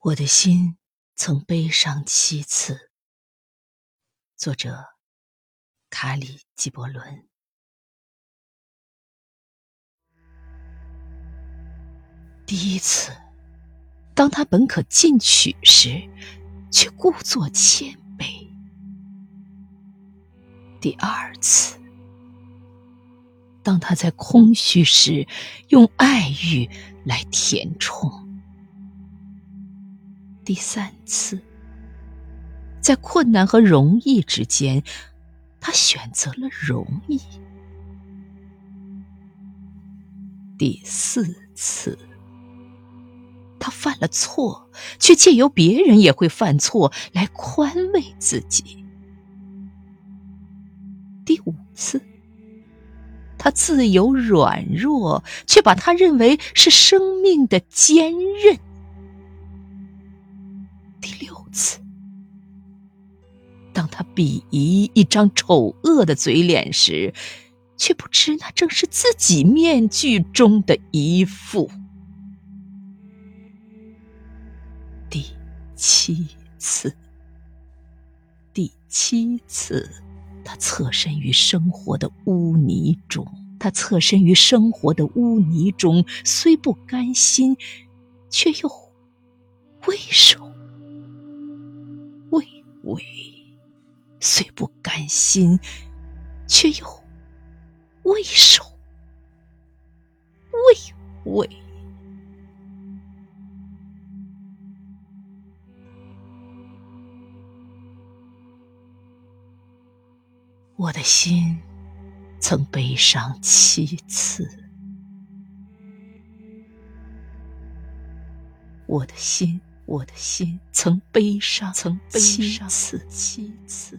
我的心曾悲伤七次。作者：卡里·纪伯伦。第一次，当他本可进取时，却故作谦卑；第二次，当他在空虚时，用爱欲来填充。第三次，在困难和容易之间，他选择了容易。第四次，他犯了错，却借由别人也会犯错来宽慰自己。第五次，他自由软弱，却把他认为是生命的坚韧。次，当他鄙夷一张丑恶的嘴脸时，却不知那正是自己面具中的一副。第七次，第七次，他侧身于生活的污泥中，他侧身于生活的污泥中，虽不甘心，却又为什？为虽不甘心，却又畏首畏尾。我的心曾悲伤七次，我的心。我的心曾悲伤，曾悲伤七次。